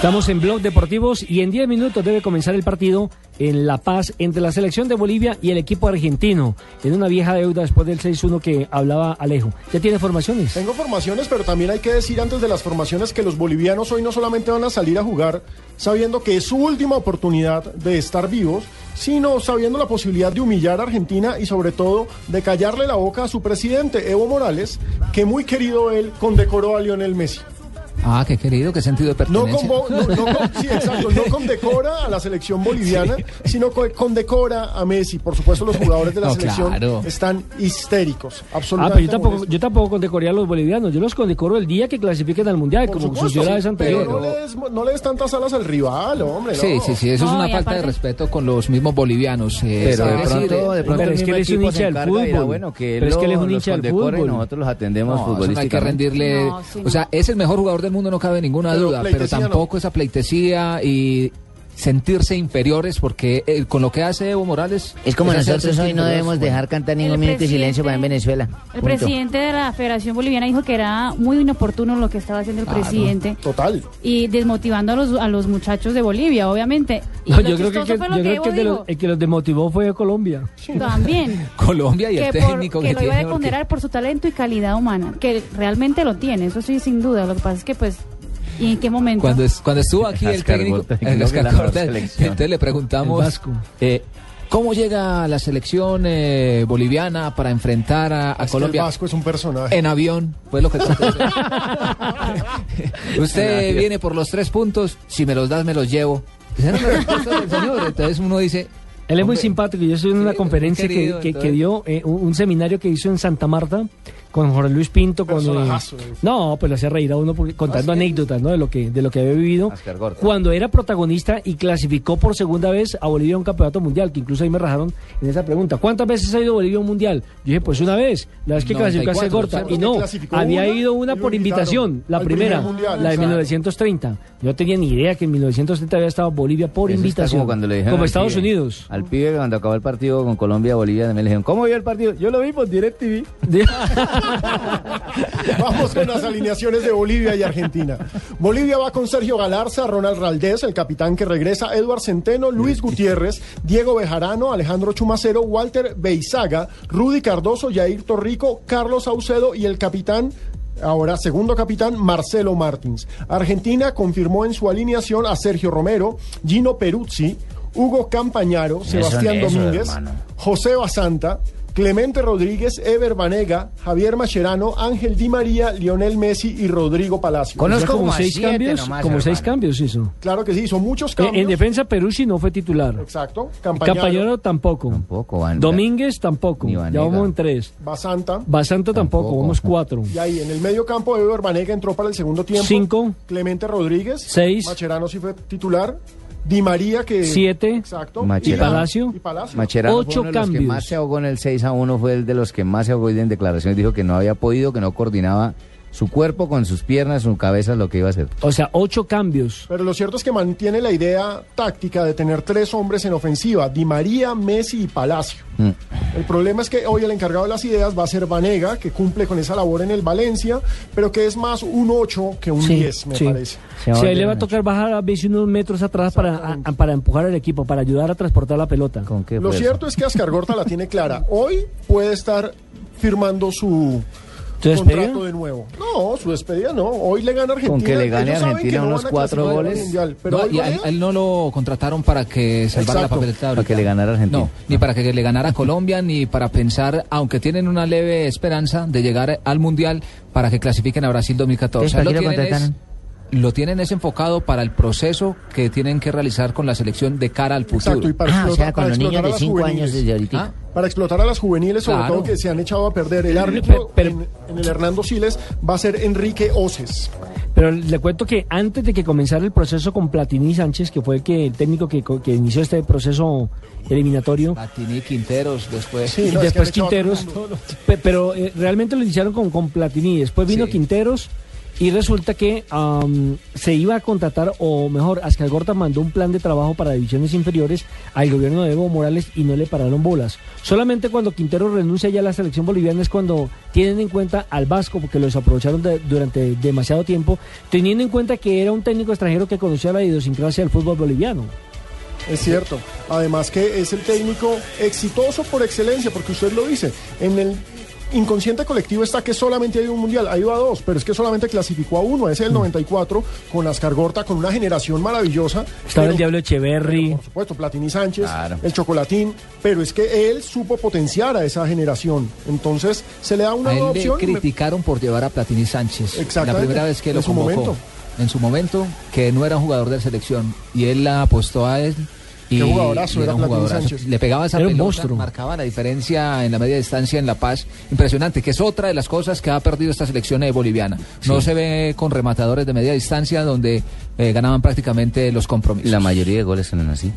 Estamos en Blog Deportivos y en 10 minutos debe comenzar el partido en La Paz entre la selección de Bolivia y el equipo argentino, en una vieja deuda después del 6-1 que hablaba Alejo. ¿Ya tiene formaciones? Tengo formaciones, pero también hay que decir antes de las formaciones que los bolivianos hoy no solamente van a salir a jugar sabiendo que es su última oportunidad de estar vivos, sino sabiendo la posibilidad de humillar a Argentina y sobre todo de callarle la boca a su presidente, Evo Morales, que muy querido él condecoró a Lionel Messi. Ah, qué querido, qué sentido de No, pertenencia. no, no con- sí, exacto, no condecora a la selección boliviana, sino co- condecora a Messi. Por supuesto, los jugadores de la No, selección claro. están histéricos, Ah, absolutamente. pero yo tampoco, molestos. yo tampoco condecoré a los bolivianos. Yo los condecoro el día que clasifiquen al Mundial, Por como supuesto, sucedió la vez sí, anterior. pero no le, des, no le des tantas alas al rival, hombre. Sí, no. sí, sí, eso es una falta de respeto con los mismos bolivianos. eh, Pero de pronto, de pronto pero es que él es un hincha del dirá, fútbol. bueno, que Pero es que él es un hincha del condecora y fútbol. nosotros los atendemos no hay que futbolísticamente. rendirle. No, sí, o sea, es el mejor jugador mundo, no cabe ninguna Pero duda. Pero no. tampoco esa pleitesía y sentirse inferiores, porque eh, con lo que hace Evo Morales. Es como nosotros hoy no debemos bueno. dejar cantar ningún El minuto de silencio para en Venezuela. El Punto. presidente de la Federación Boliviana dijo que era muy inoportuno lo que estaba haciendo el presidente Total. y desmotivando a los, a los muchachos de Bolivia, obviamente. Y No, lo yo creo que, que- fue lo yo que creo que Evo de los- el que los demotivó fue Colombia. También. Colombia y el por- técnico que que, lo iba a tiene, porque- ponderar por su talento y calidad humana, que realmente lo tiene, eso sí, sin duda. Lo que pasa es que, pues, ¿y en qué momento? Cuando, es- cuando estuvo aquí el técnico, el entonces le preguntamos El Vasco. eh, cómo llega la selección eh, boliviana para enfrentar a, a Es que el Colombia Vasco es un personaje. en avión. Fue lo que. Usted viene por los tres puntos, si me los das me los llevo. Esa era la respuesta del señor. Entonces uno dice, Él es muy Hombre, simpático. Yo estoy en una sí, conferencia querido, que, que- que entonces. dio, eh, un, un seminario que hizo en Santa Marta con Jorge Luis Pinto. Con, eh, eh. no, pues le hacía reír a uno porque- contando anécdotas ¿no? de, lo que, de lo que había vivido. Gorta. Cuando era protagonista y clasificó por segunda vez a Bolivia a un campeonato mundial, que incluso ahí me rajaron en esa pregunta. ¿Cuántas veces ha ido Bolivia a un mundial? Yo dije, pues una vez. La vez que clasificó a 94, Segorta. ¿cierto? Y no, había una ido una lo por invitación, la primera, mundial, la de exacto. 1930. Yo no tenía ni idea que en 1930 había estado Bolivia por Eso invitación. como cuando le dijeron como al Estados pibe- Unidos. Al pibe cuando acabó el partido con Colombia, Bolivia, también le dijeron, ¿cómo vio el partido? Yo lo vi por DirecTV. Vamos con las alineaciones de Bolivia y Argentina. Bolivia va con Sergio Galarza, Ronald Raldés, el capitán que regresa, Eduard Centeno, Luis Gutiérrez, Diego Bejarano, Alejandro Chumacero, Walter Beizaga, Rudy Cardoso, Yair Torrico, Carlos Saucedo y el capitán Ahora, segundo capitán, Marcelo Martins. Argentina confirmó en su alineación a Sergio Romero, Gino Peruzzi, Hugo Campañaro, Sebastián Domínguez, hermano. José Basanta, Clemente Rodríguez, Ever Banega, Javier Mascherano, Ángel Di María, Lionel Messi y Rodrigo Palacio. Conozco como como seis cambios, nomás, como seis cambios hizo. Claro que sí, son muchos Eh, cambios. En defensa Peruzzi no fue titular. Exacto. Campañaro, Campañero tampoco. Tampoco, Van- Domínguez tampoco. Ya vamos en tres. Basanta. Basanta tampoco, Tampoco. vamos cuatro. Y ahí en el medio campo, Ever Banega entró para el segundo tiempo. Cinco. Clemente Rodríguez. Seis. Macherano sí fue titular. Di María que... Siete. Exacto. ¿Y Palacio? Y Palacio. Macherano Ocho fue uno de los que cambios. más se ahogó en el 6 a 1, fue el de los que más se ahogó hoy en declaraciones. Dijo que no había podido, que no coordinaba su cuerpo con sus piernas, su cabeza, lo que iba a hacer. O sea, ocho cambios. Pero lo cierto es que mantiene la idea táctica de tener tres hombres en ofensiva, Di María, Messi y Palacio. Mm. El problema es que hoy el encargado de las ideas va a ser Vanega, que cumple con esa labor en el Valencia, pero que es más un 8 que un Sí, 10, me sí. parece. Se va Sí, ahí le va a tocar bajar a veces unos metros atrás para, a- para empujar al equipo, para ayudar a transportar la pelota. ¿Con qué Lo cierto es que Ascar Gorta la tiene clara. Hoy puede estar firmando su ¿Su despedida? contrato de nuevo. No, su despedida no. Hoy le gana Argentina. Con que le gane Ellos saben Argentina que no unos cuatro goles. Mundial, pero No, y a, él, a él no lo contrataron para que salvara Exacto. la papeleta Para que le ganara Argentina. No, ni para que le ganara a Colombia, ni para pensar, aunque tienen una leve esperanza de llegar al Mundial, para que clasifiquen a Brasil 2014. Entonces, ¿para Lo lo tienen es- enfocado para el proceso que tienen que realizar con la selección de cara al futuro. Exacto, y para Ah, o explotar- sea, con para los niños explotar a de las 5 años juveniles. desde ahorita. Ah, Para explotar a las juveniles, sobre Claro. todo que se han echado a perder. El árbitro Pero- en, en el Hernando Siles va a ser Enrique Oces. Pero le cuento que antes de que comenzara el proceso con Platini Sánchez, que fue el, que, el técnico que, co- que inició este proceso eliminatorio, Platini, Quinteros, después. Sí, es que después Quinteros, pero eh, realmente lo iniciaron con, con Platini, después vino Sí. Quinteros y resulta que se iba a contratar, o mejor, Gorta mandó un plan de trabajo para divisiones inferiores al gobierno de Evo Morales y no le pararon bolas. Solamente cuando Quinteros renuncia ya a la selección boliviana es cuando tienen en cuenta al Vasco, porque los aprovecharon de- durante demasiado tiempo, teniendo en cuenta que era un técnico extranjero que conocía la idiosincrasia del fútbol boliviano. Es cierto. Además que es el técnico exitoso por excelencia, porque usted lo dice. En el inconsciente colectivo está que solamente hay un mundial, ha ido a dos, pero es que solamente clasificó a uno, ese Mm. del 94, con Ascar Gorta, con una generación maravillosa. Estaba pero- el Diablo Echeverry. Por supuesto, Platini Sánchez, Claro. el Chocolatín, pero es que él supo potenciar a esa generación. Entonces, se le da una A él nueva le opción. me- criticaron por llevar a Platini Sánchez. La Exactamente, primera vez que lo en su convocó. momento. En su momento, que no era un jugador de selección. Y él la apostó a él. Y, Qué jugadorazo era un Platini jugadorazo. Sánchez. Le pegaba esa Era un pelota, monstruo. marcaba la diferencia en la media distancia en La Paz. Impresionante, que es otra de las cosas que ha perdido esta selección eh, boliviana. No se ve con rematadores de media distancia donde eh, ganaban prácticamente los compromisos. La mayoría de goles son así.